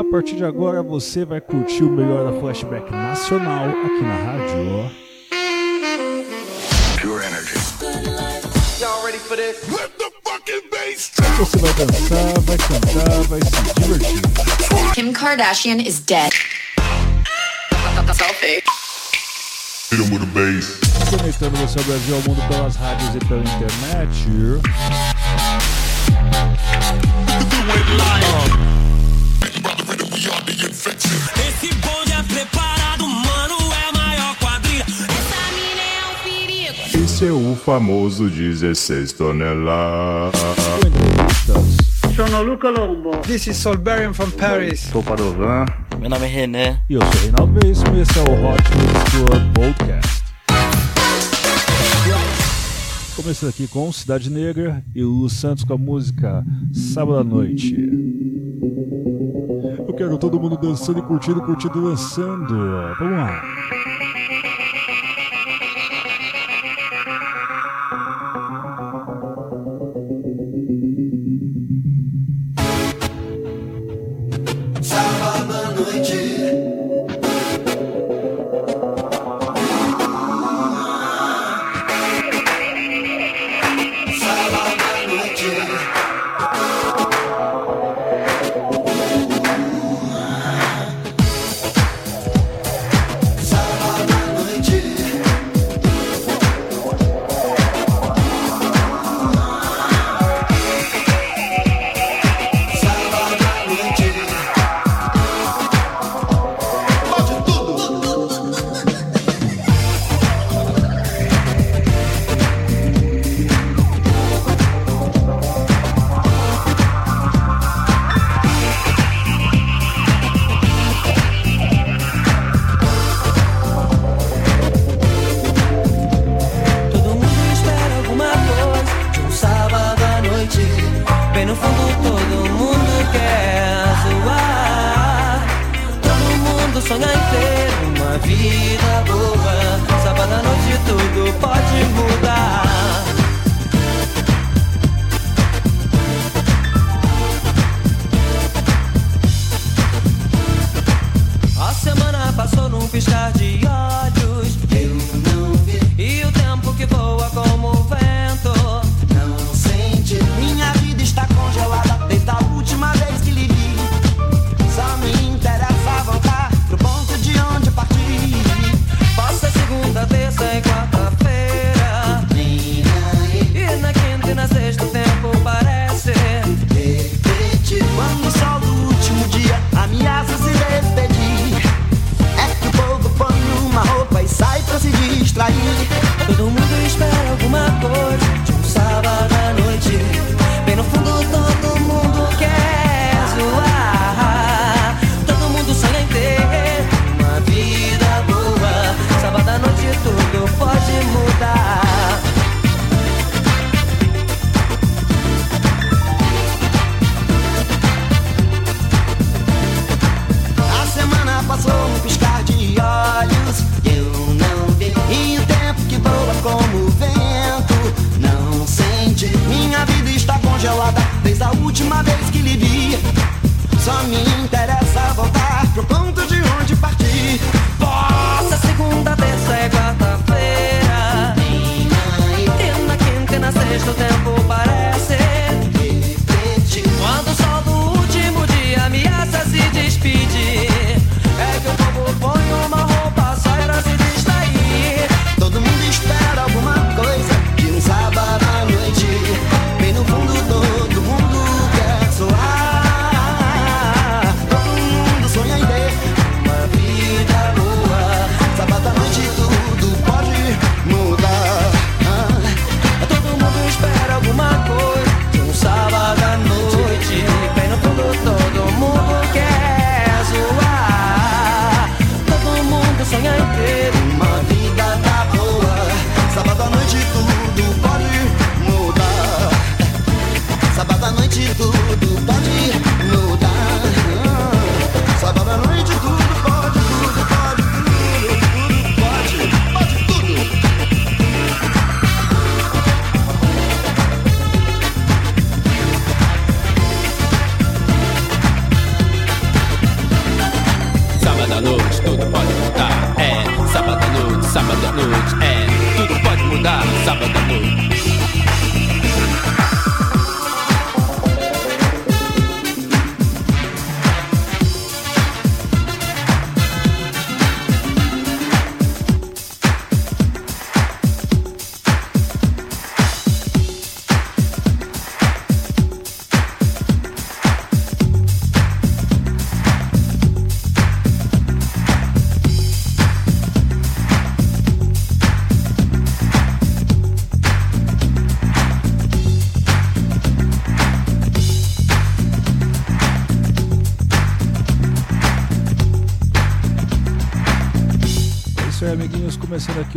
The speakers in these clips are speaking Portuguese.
A partir de agora você vai curtir o melhor da Flashback Nacional aqui na rádio. Pure Energy. Y'all ready for this? Let the fucking bass Você vai dançar, vai cantar, vai se divertir. Kim Kardashian is dead. Selfie. Hit him with a bass. Conectando você ao Brasil ao mundo pelas rádios e pela internet. Esse bonde é preparado, mano, é maior quadrilha. Essa mina é um perigo. Esse é o famoso 16 toneladas. Sono Luca Lombo. This is Solberian from Paris. Sou Padovan. Meu nome é René. E eu sou Reinaldo Veríssimo e esse é o Hot Mix Club Podcast. Começando aqui com Cidade Negra e Lu Santos com a música Sábado à Noite. Quero todo mundo dançando e curtindo, curtindo, dançando. Vamos lá.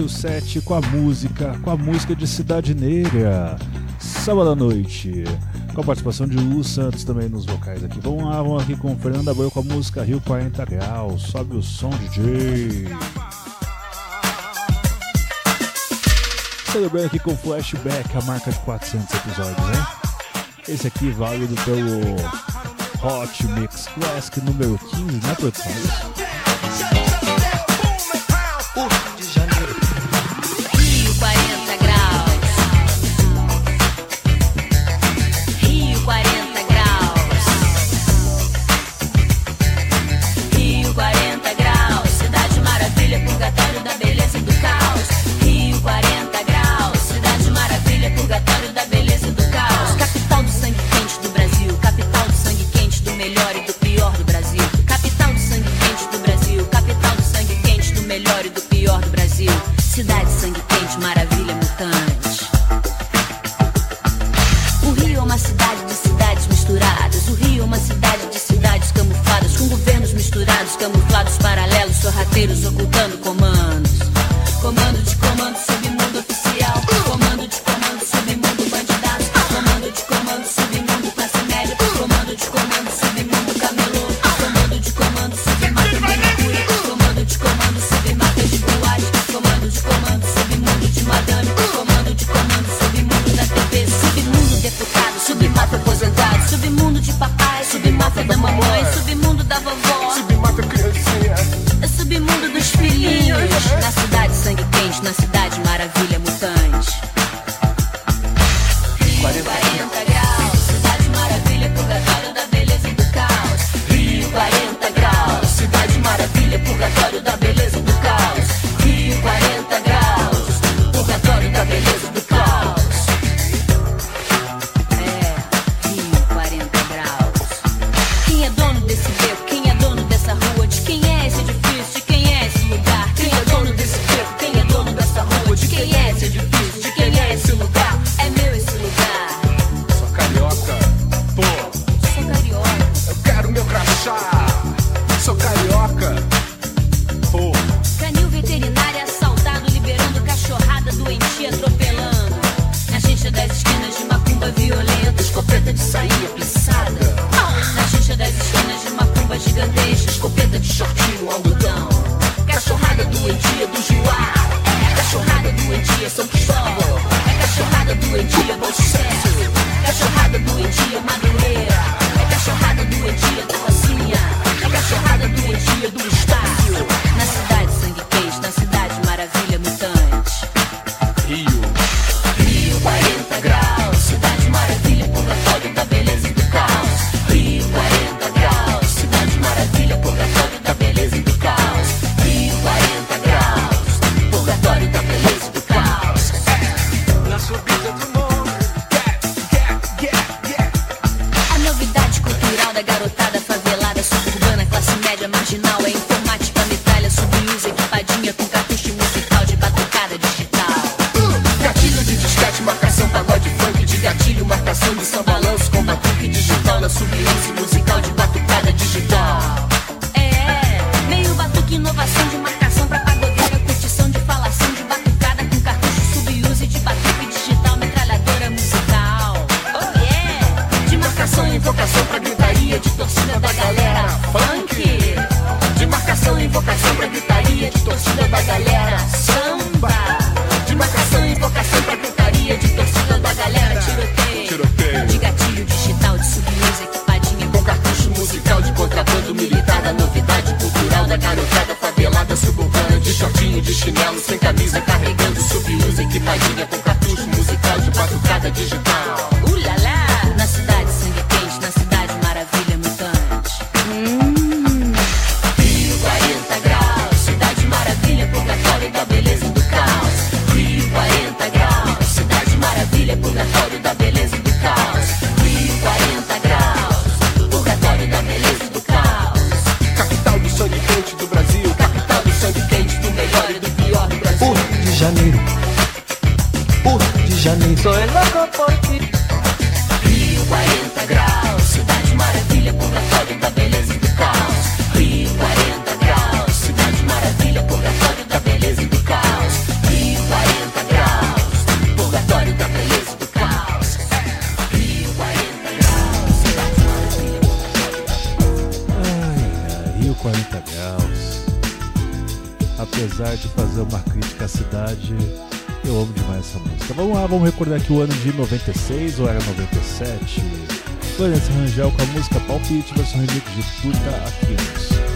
O set com a música, com a música de Cidade Negra, sábado à noite, com a participação de Lu Santos também nos vocais aqui. Vamos lá, vamos aqui com Fernanda Boio com a música Rio 40 Graus, sobe o som DJ. Celebrando aqui com Flashback, a marca de 400 episódios, hein? Esse aqui válido pelo Hot Mix Classic número 15, né, produção? Que o ano de 96 ou era 97, Vanessa Rangel com a música Palpite, versão remix de Tuta Aquiles.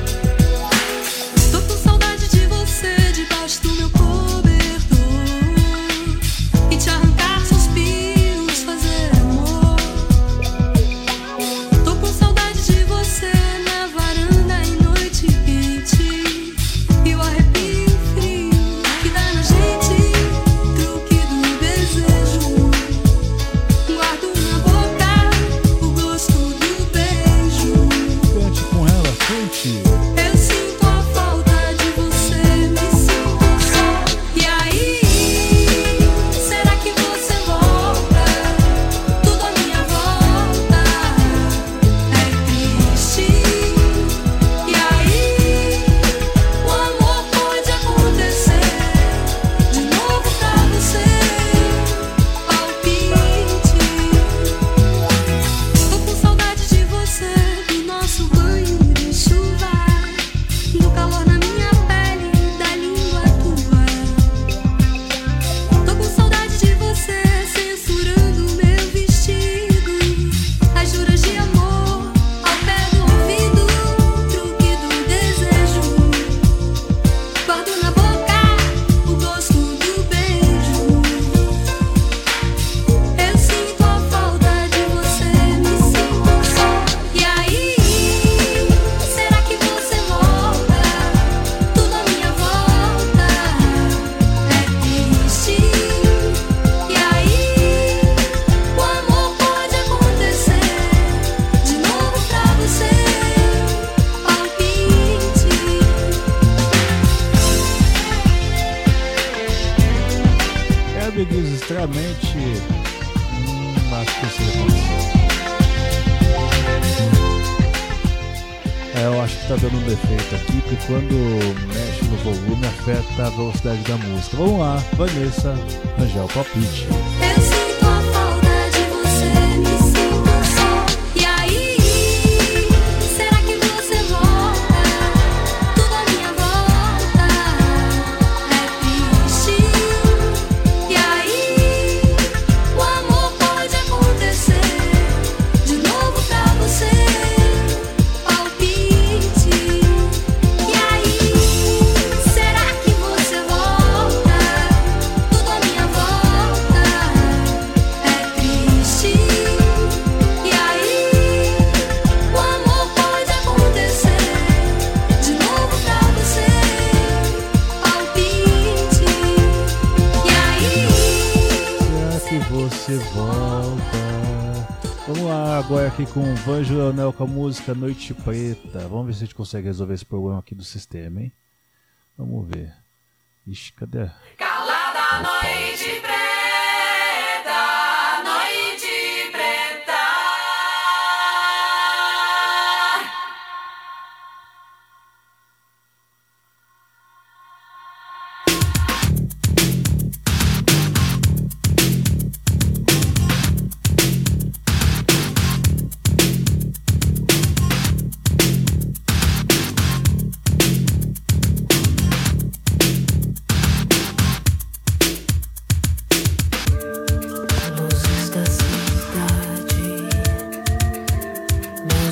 Vamos lá, Vanessa Angel Palpite. Com Vanjo Leonel com a música Noite Preta. Vamos ver se a gente consegue resolver esse problema aqui do sistema, hein? Vamos ver. Ixi, cadê? Calada noite preta.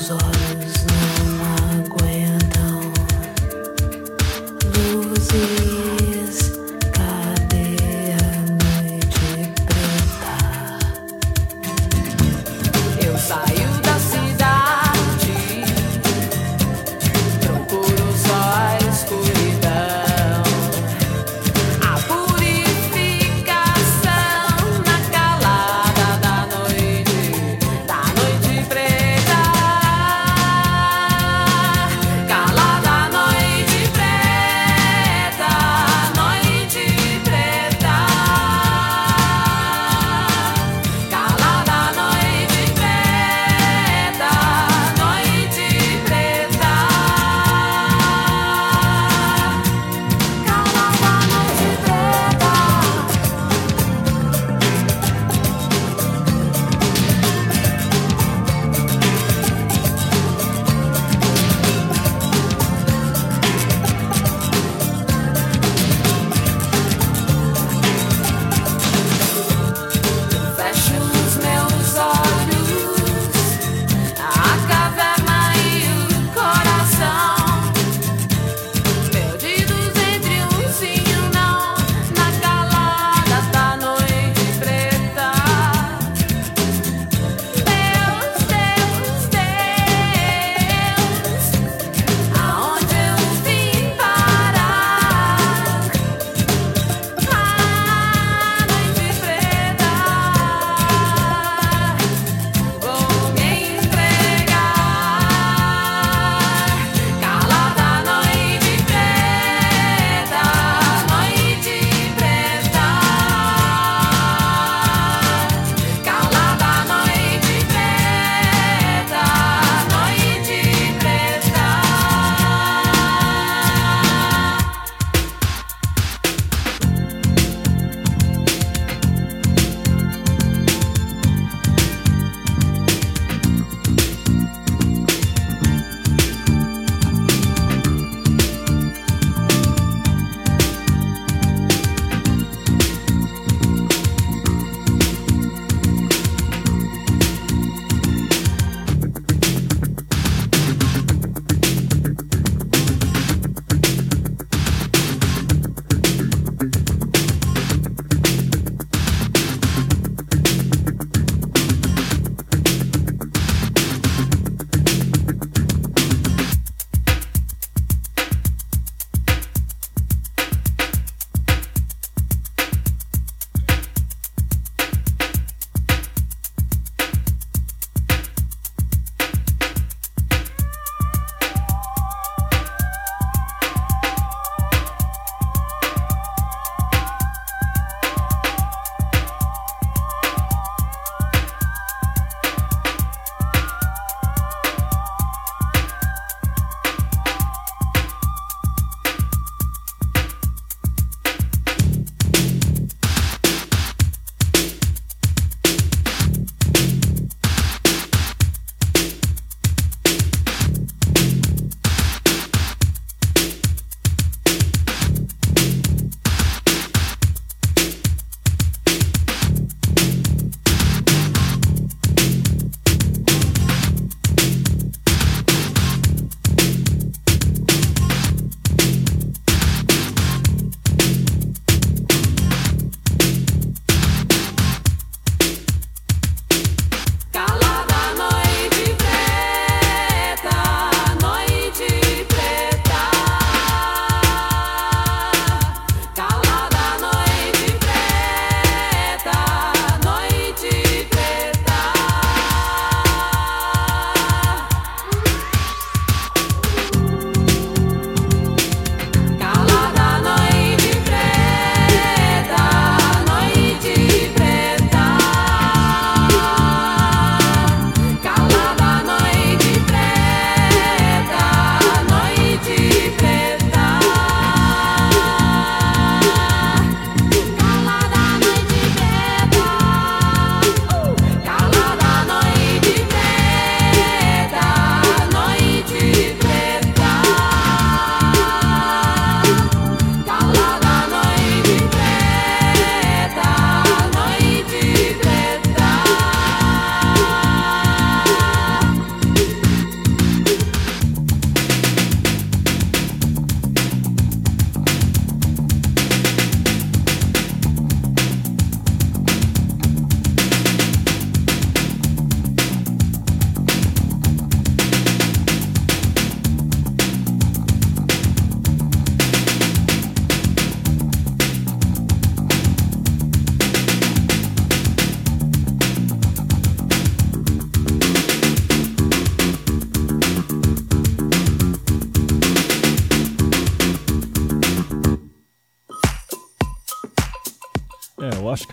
So.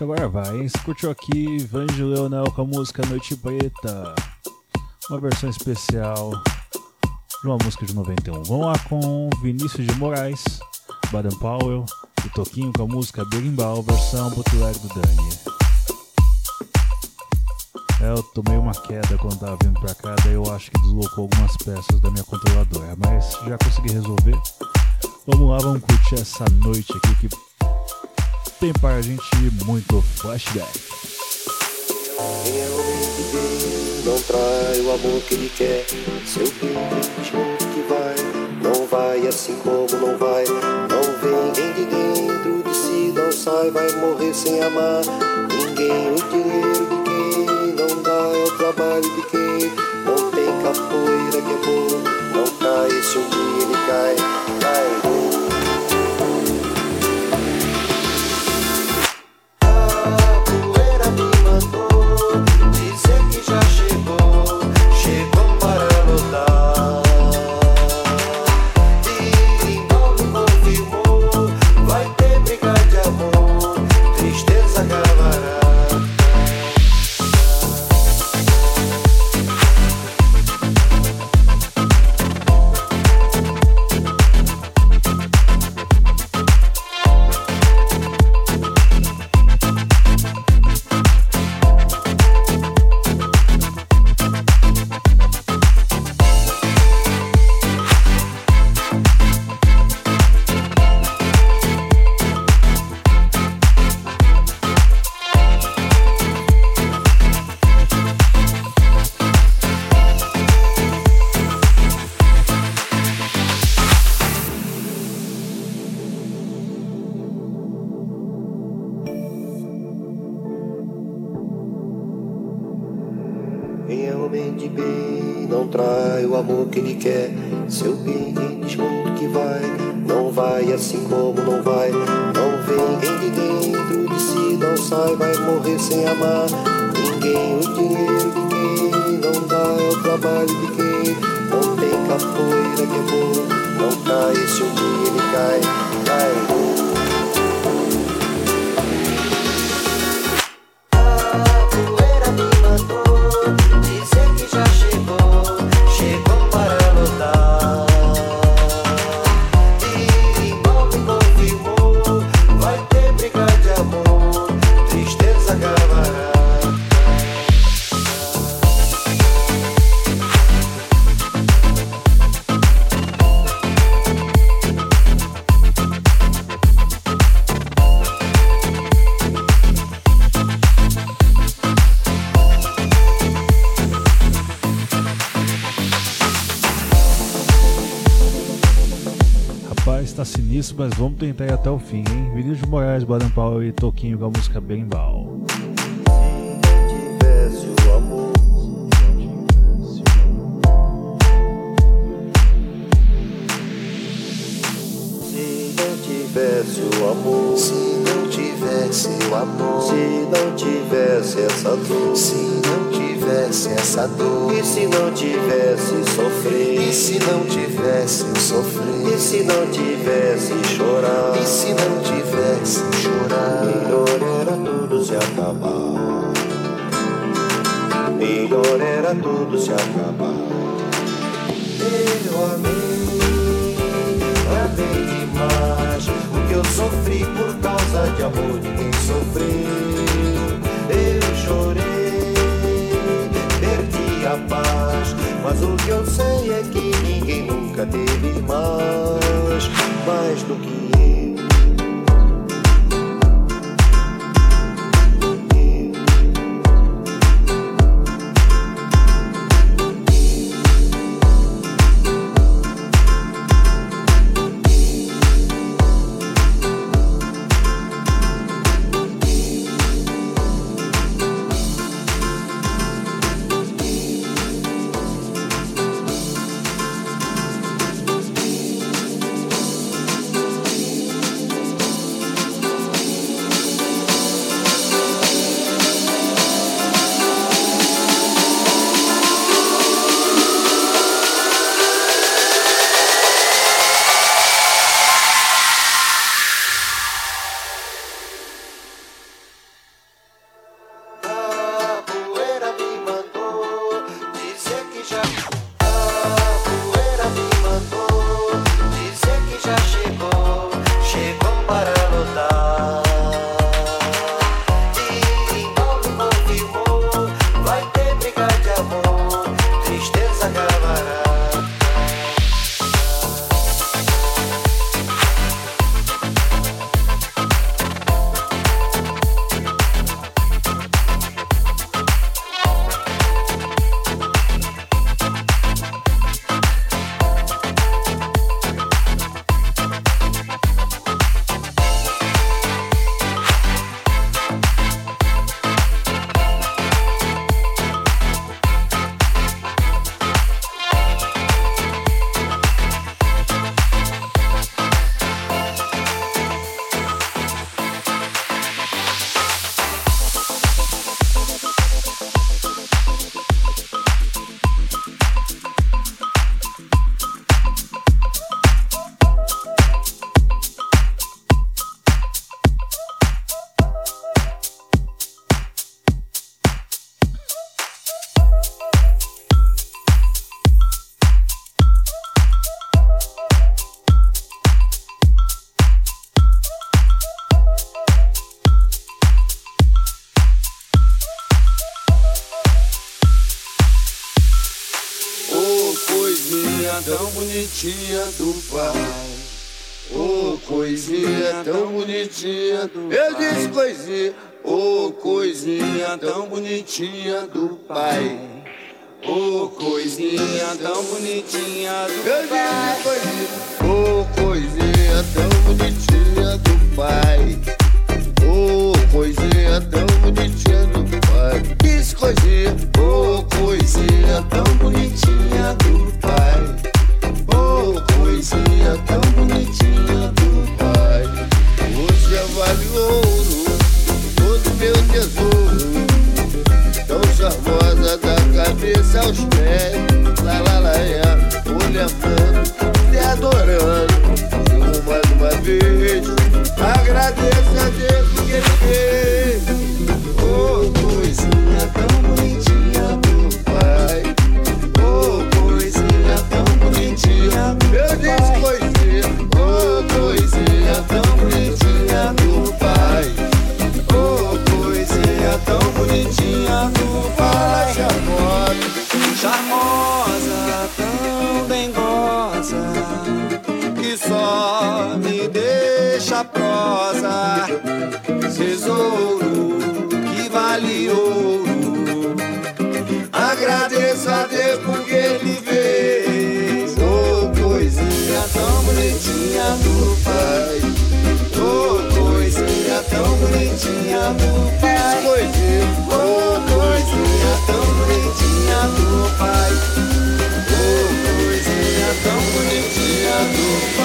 Agora vai, hein? Curtiu aqui Vanjo Leonel com a música Noite Preta, uma versão especial de uma música de 91. Vamos lá com Vinícius de Moraes, Baden Powell e Toquinho com a música Berimbau, versão bootleg do Dani. É, eu tomei uma queda quando tava vindo pra cá, daí eu acho que deslocou algumas peças da minha controladora, mas já consegui resolver. Vamos lá, vamos curtir essa noite aqui que tem para gente muito flashback. Bem não trai o amor que ele quer. Seu muito que vai, não vai assim como não vai. Não vem de dentro de si, não sai, vai morrer sem amar. Ninguém, o dinheiro de quem não dá é o trabalho de quem não tem capoeira que é bom. Não cai, se um dia ele cai, cai. Mas vamos tentar ir até o fim, hein? Vinícius de Moraes, Baden Powell e Toquinho com a música. Se não tivesse o amor, se não tivesse o amor, se não tivesse essa dor, se não tivesse essa dor, e se não tivesse sofrer, e se não tivesse sofrer, se não tivesse chorar, e se não tivesse chorar, melhor era tudo se acabar. Melhor era tudo se acabar. Eu amei, amei demais. O que eu sofri por causa de amor, ninguém sofreu. Eu chorei, perdi a paz. Mas o que eu sei é que ninguém nunca teve mais, mais do que bonitinha do pai. Ô oh, coisinha tão bonitinha do pai. Eu disse coisinha, ô oh, coisinha tão bonitinha do pai. Ô oh, coisinha tão bonitinha do Eu pai. Eu disse coisinha, ô oh, coisinha tão bonitinha do pai. Ô oh, coisinha tão bonitinha do pai. Disse coisinha, ô oh, coisinha tão bonitinha do pai. Coisinha tão bonitinha do pai. Você vale ouro, todo meu tesouro. Tão charmosa da cabeça aos pés. Lá, lá, lá, é. Olhando, te adorando. Eu mais uma vez. Agradeço a Deus que ele fez. Do pai. Coisinha, oh, coisinha tão bonitinha do pai. Oh, coisinha tão bonitinha do pai.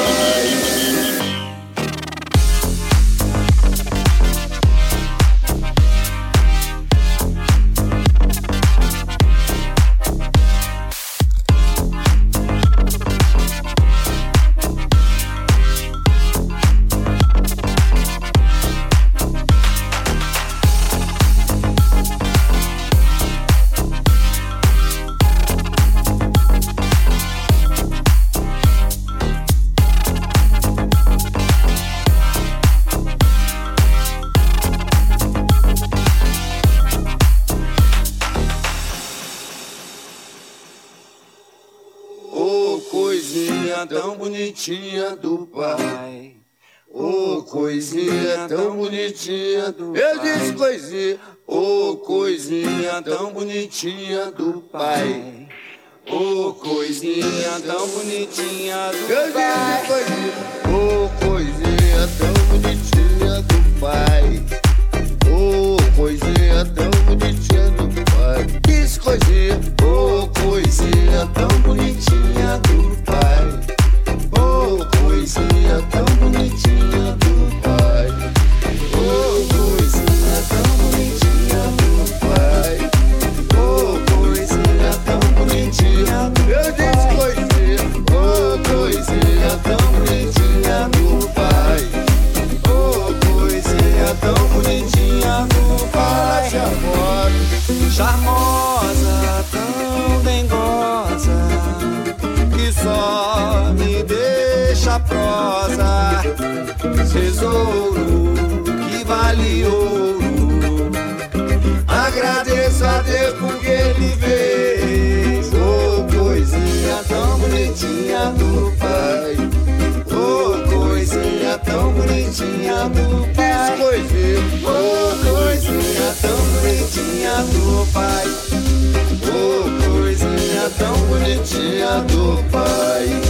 Bonitinha bonitinha do Pai. Oh, coisinha tão bonitinha do Pai. Oh, coisinha tão bonitinha do. Pai.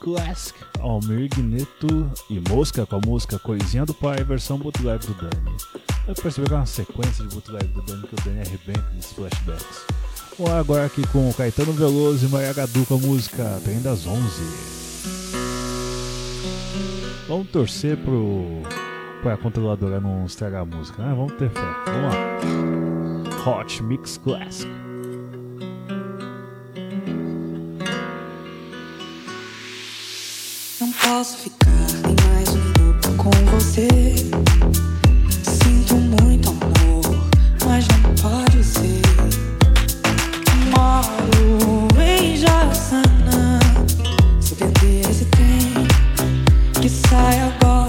Classic, Almir Neto e Mosca com a música Coisinha do Pai, versão bootleg do Dani. Eu percebi que é uma sequência de bootleg do Dani que o Dani arrebenta nos flashbacks. Vamos agora aqui com Caetano Veloso e Maria Gadu com a música Trem das 11. Vamos torcer pro para a controladora não estragar a música, né? Vamos ter fé. Vamos lá. Hot Mix Classic. Posso ficar nem mais um minuto com você. Sinto muito amor, mas não pode ser. Moro em Jaçanã. Se perder esse trem que sai agora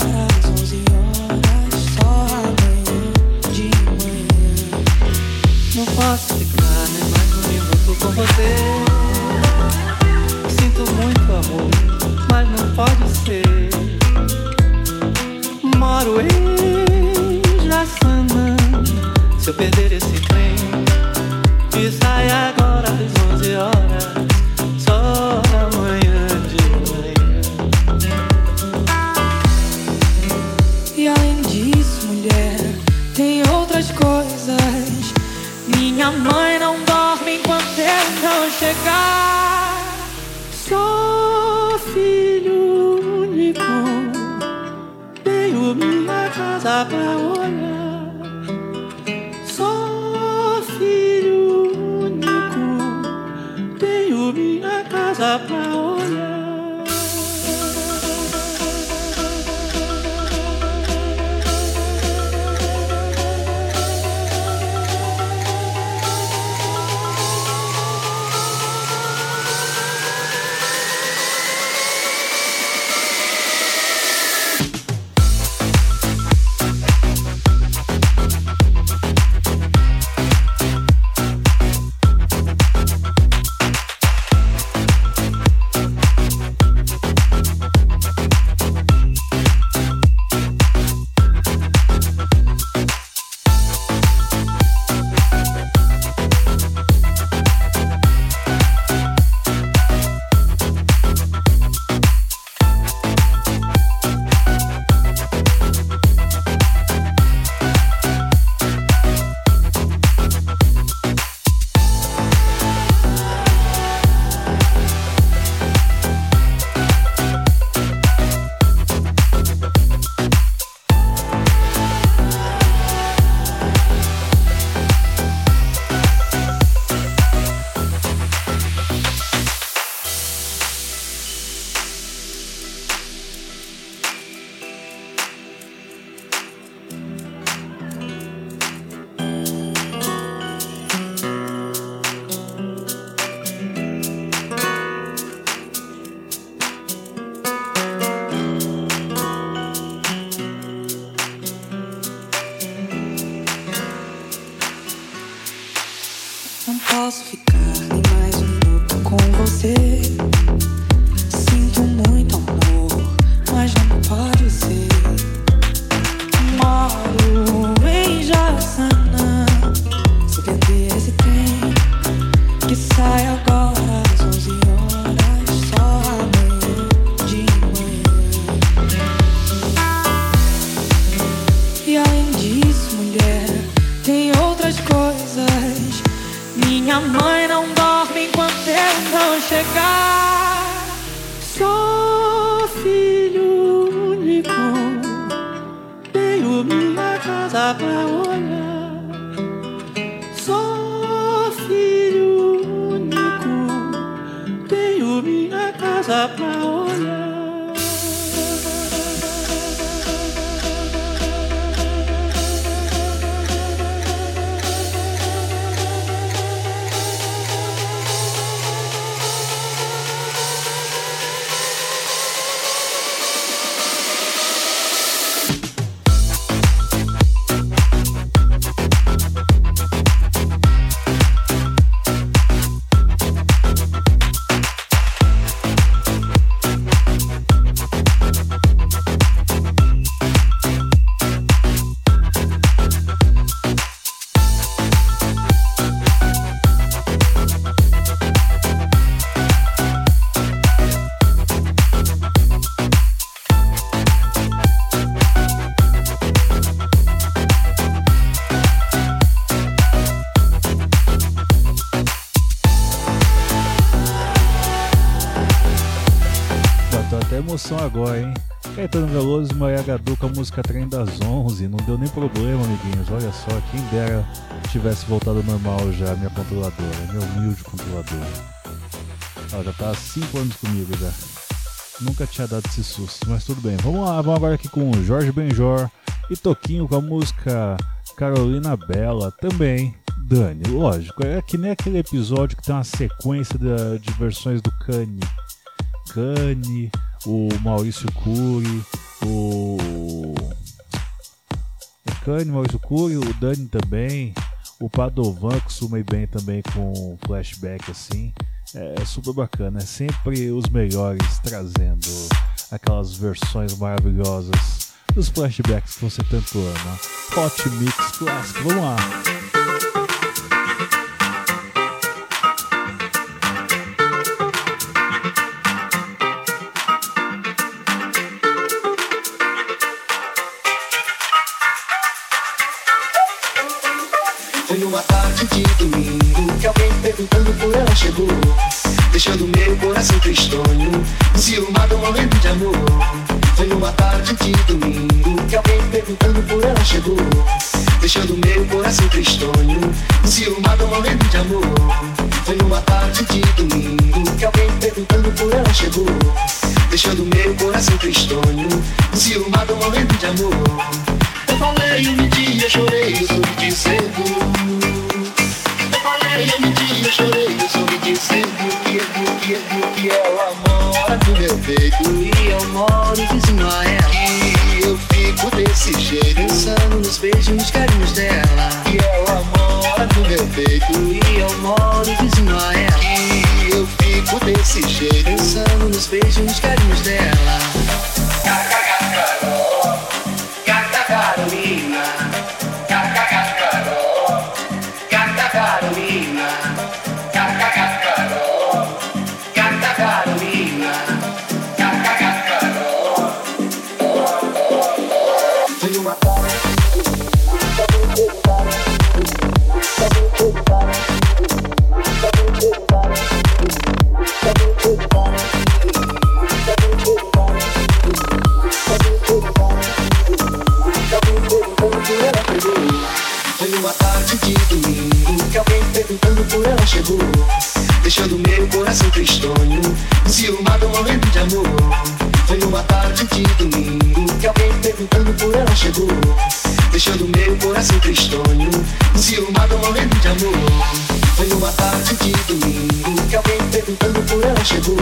minha casa agora, hein? Caetano Veloso e Maria Gadu com a música Trem das 11. Não deu nem problema, amiguinhos. Olha só, quem dera tivesse voltado normal já, minha controladora, meu humilde controlador. Ela já tá há 5 anos comigo já. Nunca tinha dado esse susto, mas tudo bem. Vamos lá, vamos agora aqui com Jorge Benjor e Toquinho com a música Carolina Bela também. Dani, lógico, é que nem aquele episódio que tem uma sequência de, de versões do Kanye. Kanye, o Maurício Cury, o. O Kanye, Maurício Cury, o Dani também, o Padovan que sumei bem também com flashback assim. É, é super bacana, é sempre os melhores trazendo aquelas versões maravilhosas dos flashbacks que você tanto ama. Hot Mix Clássico, vamos lá! Deixando meu coração tristonho, ciumado morrendo de amor. Uma tarde de domingo que alguém perguntando por ela chegou, deixando meu coração tristonho, ciumado morrendo de amor. Foi uma tarde de domingo que alguém perguntando por ela chegou,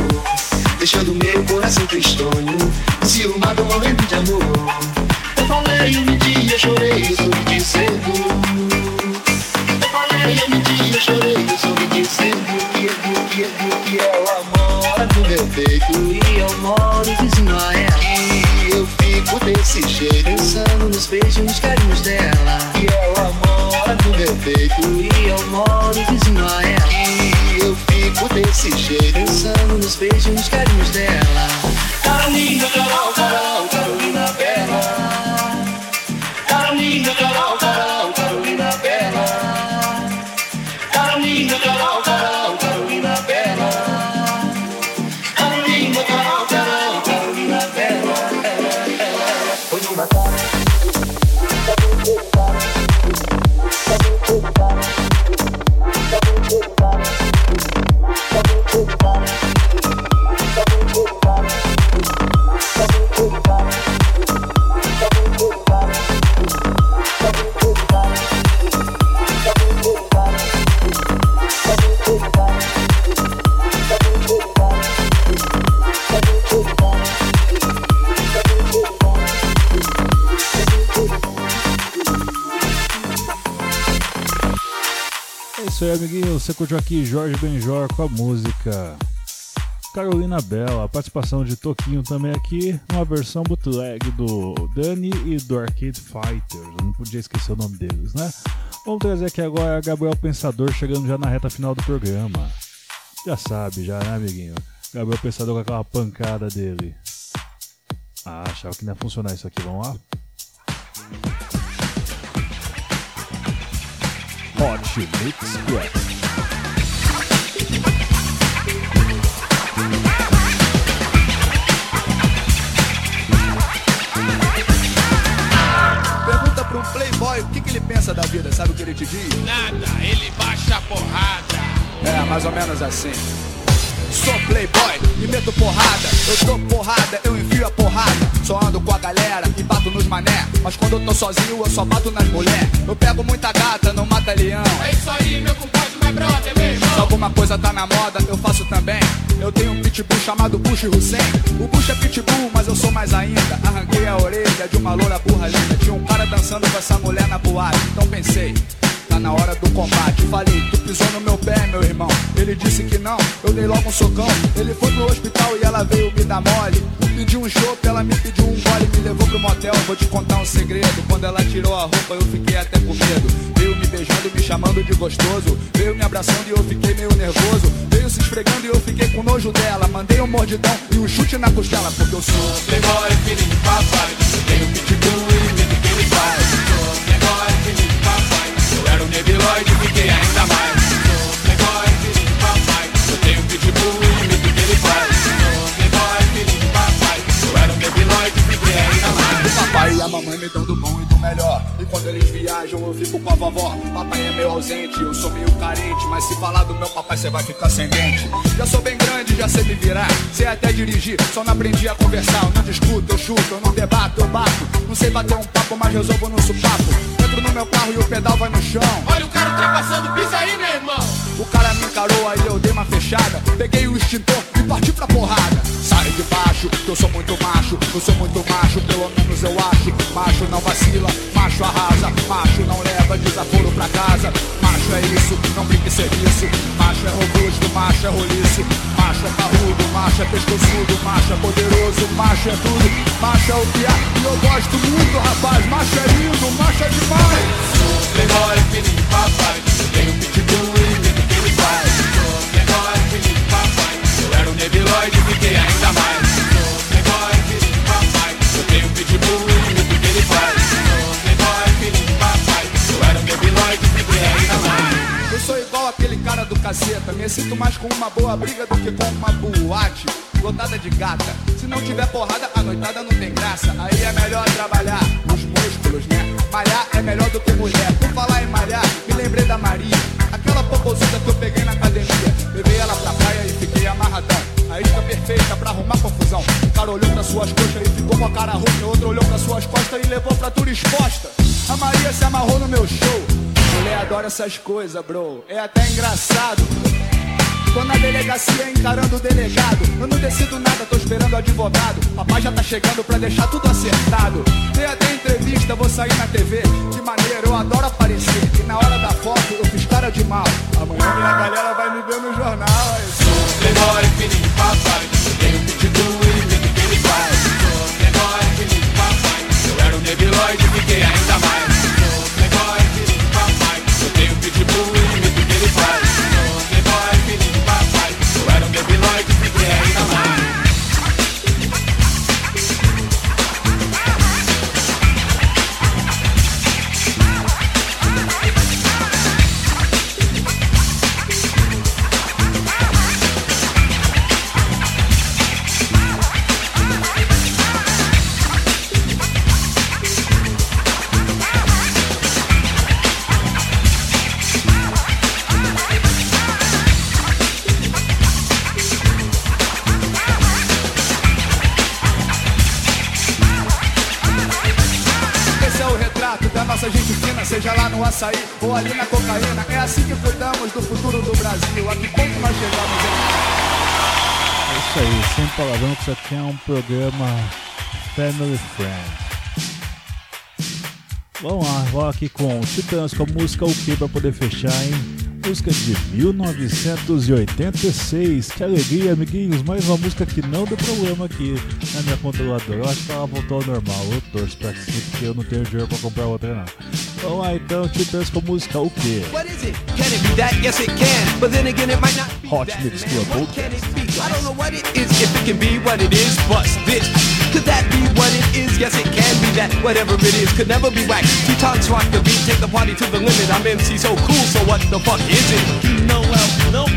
deixando meu coração tristonho, ciumado morrendo de amor. E eu fico desse jeito, pensando nos beijos, nos carinhos dela. Você curtiu aqui Jorge Benjor com a música Carolina Bela, a participação de Toquinho também aqui, uma versão bootleg do Dani e do Arcade Fighters. Não podia esquecer o nome deles, né? Vamos trazer aqui agora Gabriel Pensador chegando já na reta final do programa. Já sabe, já, né, amiguinho? Gabriel Pensador com aquela pancada dele. Ah, achava que não ia funcionar isso aqui, vamos lá? Hot Mix Club. playboy, o que, que ele pensa da vida? Sabe o que ele te diz? Nada, ele baixa a porrada. É, mais ou menos assim. Sou playboy e meto porrada. Eu dou porrada, eu envio a porrada. Só ando com a galera e bato nos mané. Mas quando eu tô sozinho, eu só bato nas mulher. Eu pego muita gata, não mata leão. É isso aí, meu compadre. Se alguma coisa tá na moda, eu faço também. Eu tenho um pitbull chamado Bush Hussein. O Bush é pitbull, mas eu sou mais ainda. Arranquei a orelha de uma loura burra linda. Tinha um cara dançando com essa mulher na boate. Então pensei, tá na hora do combate. Falei, tu pisou no meu pé, meu irmão. Ele disse que não, eu dei logo um socão. Ele foi pro hospital e ela veio me dar mole. Pedi um chopp, ela me pediu um gole, me levou pro motel. Vou te contar um segredo. Quando ela tirou a roupa, eu fiquei até com medo. Veio me beijando, me chamando de gostoso. Veio me abraçando e eu fiquei meio nervoso. Veio se esfregando e eu fiquei com nojo dela. Mandei um mordidão e um chute na costela, porque eu sou Playboy, filho de papai. Tenho pitbull e medo que ele faz. Sou Playboy, de papai. Eu era um nebiloide fiquei ainda mais. Papai e a mamãe me dão do bom melhor. E quando eles viajam, eu fico com a vovó. Papai é meio ausente, eu sou meio carente. Mas se falar do meu papai, você vai ficar sem dente. Já sou bem grande, já sei me virar. Sei até dirigir, só não aprendi a conversar. Eu não discuto, eu chuto, eu não debato, eu bato. Não sei bater um papo, mas resolvo no supapo. Entro no meu carro e o pedal vai no chão. Olha o cara ultrapassando, pisa aí, meu irmão. O cara me encarou, aí eu dei uma fechada. Peguei o extintor e parti pra porrada. Sai de baixo, que eu sou muito macho. Eu sou muito macho, pelo menos eu acho. Macho não vacila, macho arrasa. Macho não leva desaforo pra casa. Macho é isso, não brinque serviço. Macho é robusto, macho é roliço. Macho é parrudo, macho é pescoçudo. Macho é poderoso, macho é tudo. Macho é o há e eu gosto muito, rapaz. Macho é lindo, macho é demais. Playboy, papai. Caceta. Me sinto mais com uma boa briga do que com uma boate lotada de gata. Se não tiver porrada, a noitada não tem graça. Aí é melhor trabalhar os músculos, né? Malhar é melhor do que mulher. Por falar em malhar, me lembrei da Maria. Aquela popozuda que eu peguei na academia. Levei ela pra praia e fiquei amarradão. A isca perfeita pra arrumar confusão. Um cara olhou pra suas coxas e ficou com a cara ruim. Outro olhou pra suas costas e levou pra tua exposta. A Maria se amarrou no meu show. Mulher adora essas coisas, bro. É até engraçado. Tô na delegacia encarando o delegado. Eu não decido nada, tô esperando o advogado. Papai já tá chegando pra deixar tudo acertado. Tem até entrevista, vou sair na TV. Que maneiro, eu adoro aparecer. E na hora da foto eu fiz cara de mal. Amanhã minha galera vai me ver no jornal. Papai. Tenho e que ele faz. Sou papai. Eu era um fiquei ainda mais. Seja lá no açaí ou ali na cocaína. É assim que cuidamos do futuro do Brasil. A que ponto nós chegamos, hein? É isso aí, sem palavrão, que isso aqui é um programa Family Friend. Vamos lá, vou aqui com Titãs com a música O Que pra poder fechar, hein? Música de 1986. Que alegria, amiguinhos. Mais uma música que não deu problema aqui na minha controladora. Eu acho que ela voltou ao normal. Eu torço pra que sim, porque eu não tenho dinheiro pra comprar outra, não. Vamos lá então, Titãs com a música O Que? What is it? Can it be that? Yes, it can. But then again, it might not be Hot Mix. Club Podcast. Know. Could that be what it is? Yes, it can be that. Whatever it is, could never be whack. T-Tox rock the beat, take the party to the limit. I'm MC so cool, so what the fuck is it? Não é o que não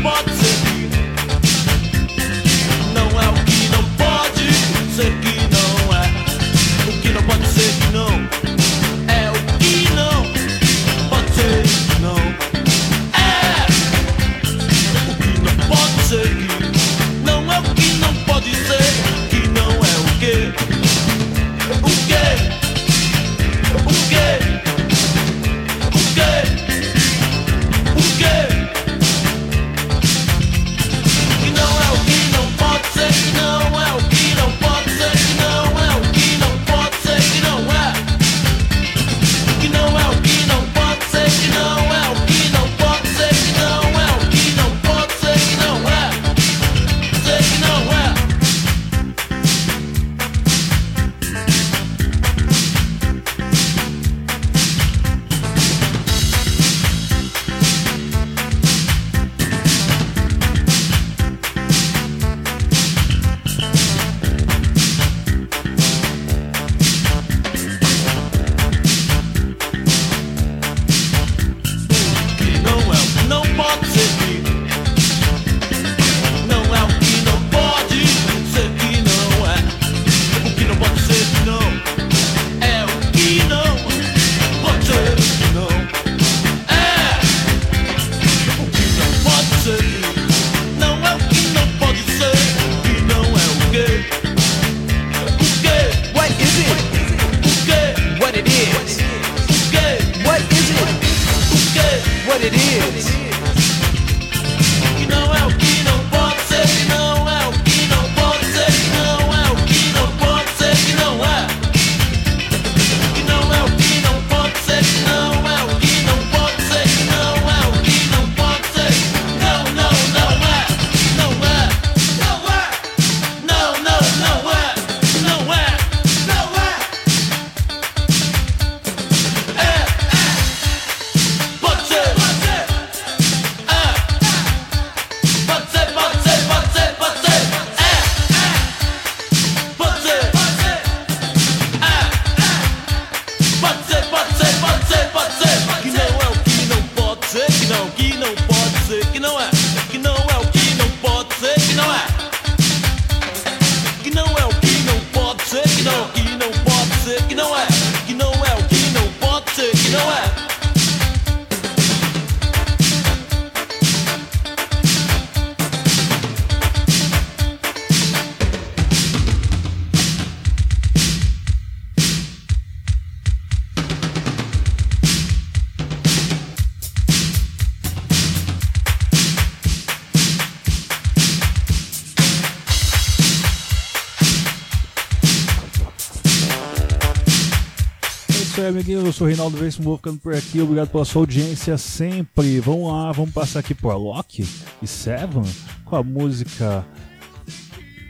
amiguinhos. Eu sou o Reinaldo Veríssimo, vou ficando por aqui. Obrigado pela sua audiência sempre. Vamos lá, vamos passar aqui pro Alok e Seven com a música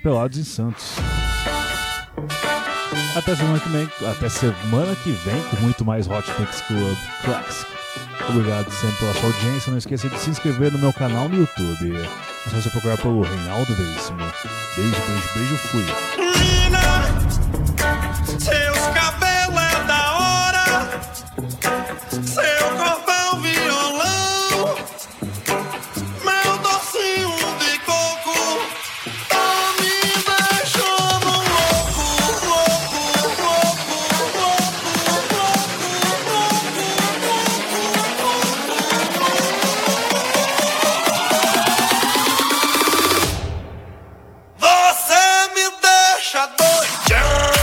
Pelados em Santos. Até semana que vem, até semana que vem com muito mais Hot Mix Club Classic. Obrigado sempre pela sua audiência. Não esqueça de se inscrever no meu canal no YouTube. É só você procurar pelo Reinaldo Veríssimo. Beijo, beijo, beijo, fui. Seus Yeah.